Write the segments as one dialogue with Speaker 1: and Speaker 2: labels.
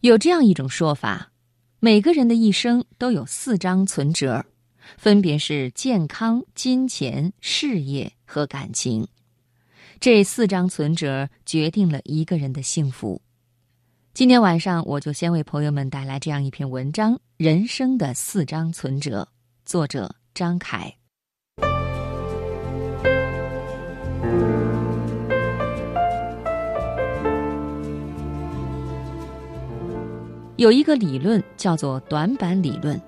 Speaker 1: 有这样一种说法：每个人的一生都有四张存折，分别是健康、金钱、事业和感情。这四张存折决定了一个人的幸福。今天晚上，我就先为朋友们带来这样一篇文章《人生的四张存折》，作者张凯。有一个理论叫做短板理论，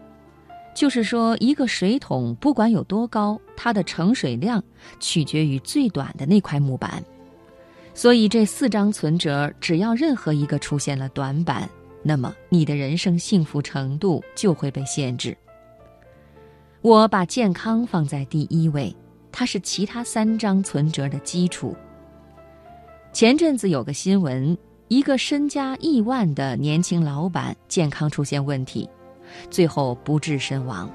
Speaker 1: 就是说，一个水桶不管有多高，它的盛水量取决于最短的那块木板。所以，这四张存折，只要任何一个出现了短板，那么你的人生幸福程度就会被限制。我把健康放在第一位，它是其他三张存折的基础。前阵子有个新闻。一个身家亿万的年轻老板健康出现问题，最后不治身亡。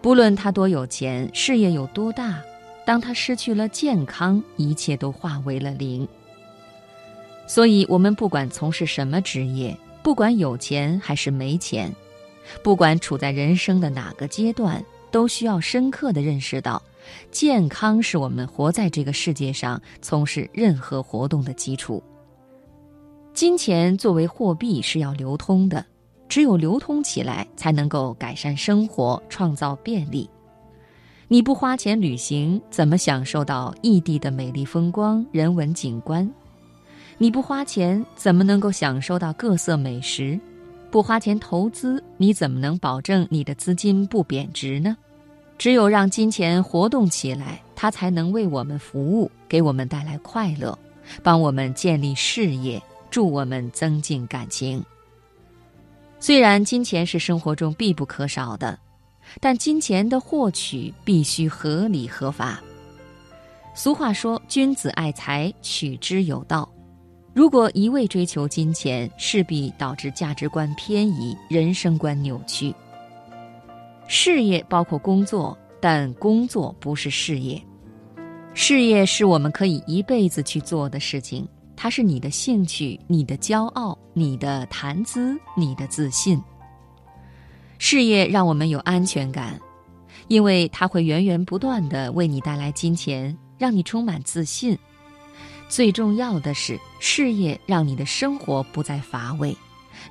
Speaker 1: 不论他多有钱，事业有多大，当他失去了健康，一切都化为了零。所以，我们不管从事什么职业，不管有钱还是没钱，不管处在人生的哪个阶段，都需要深刻的认识到，健康是我们活在这个世界上从事任何活动的基础。金钱作为货币是要流通的，只有流通起来，才能够改善生活，创造便利。你不花钱旅行，怎么享受到异地的美丽风光、人文景观？你不花钱，怎么能够享受到各色美食？不花钱投资，你怎么能保证你的资金不贬值呢？只有让金钱活动起来，它才能为我们服务，给我们带来快乐，帮我们建立事业。助我们增进感情。虽然金钱是生活中必不可少的，但金钱的获取必须合理合法。俗话说：“君子爱财，取之有道。”如果一味追求金钱，势必导致价值观偏移、人生观扭曲。事业包括工作，但工作不是事业。事业是我们可以一辈子去做的事情。它是你的兴趣，你的骄傲，你的谈资，你的自信。事业让我们有安全感，因为它会源源不断的为你带来金钱，让你充满自信。最重要的是，事业让你的生活不再乏味，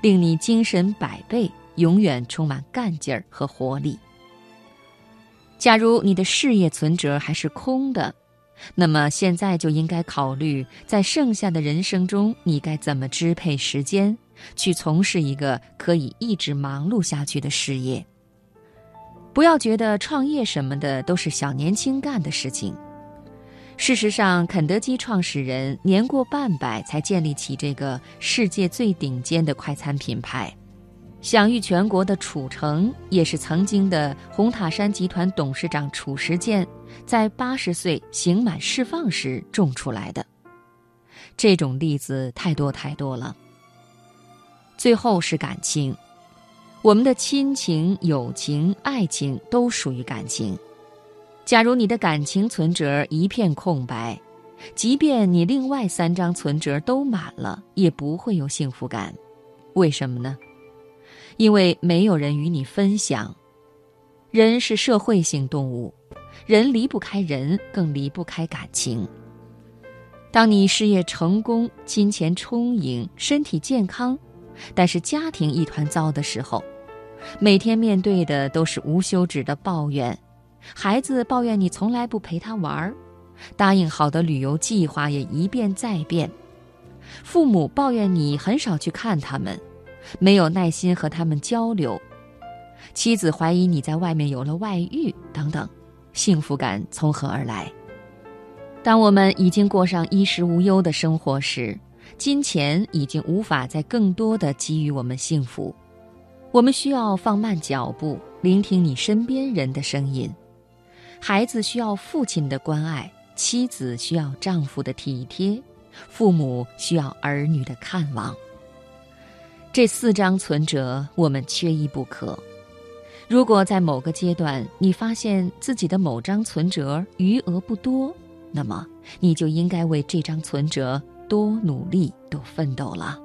Speaker 1: 令你精神百倍，永远充满干劲儿和活力。假如你的事业存折还是空的，那么现在就应该考虑，在剩下的人生中，你该怎么支配时间，去从事一个可以一直忙碌下去的事业。不要觉得创业什么的都是小年轻干的事情。事实上，肯德基创始人年过半百才建立起这个世界最顶尖的快餐品牌。享誉全国的楚成，也是曾经的红塔山集团董事长褚时健，在八十岁刑满释放时种出来的。这种例子太多太多了。最后是感情，我们的亲情、友情、爱情都属于感情。假如你的感情存折一片空白，即便你另外三张存折都满了，也不会有幸福感。为什么呢？因为没有人与你分享，人是社会性动物，人离不开人，更离不开感情。当你事业成功、金钱充盈、身体健康，但是家庭一团糟的时候，每天面对的都是无休止的抱怨，孩子抱怨你从来不陪他玩儿，答应好的旅游计划也一变再变，父母抱怨你很少去看他们。没有耐心和他们交流，妻子怀疑你在外面有了外遇，等等，幸福感从何而来？当我们已经过上衣食无忧的生活时，金钱已经无法再更多的给予我们幸福。我们需要放慢脚步，聆听你身边人的声音。孩子需要父亲的关爱，妻子需要丈夫的体贴，父母需要儿女的看望。这四张存折，我们缺一不可。如果在某个阶段你发现自己的某张存折余额不多，那么你就应该为这张存折多努力、多奋斗了。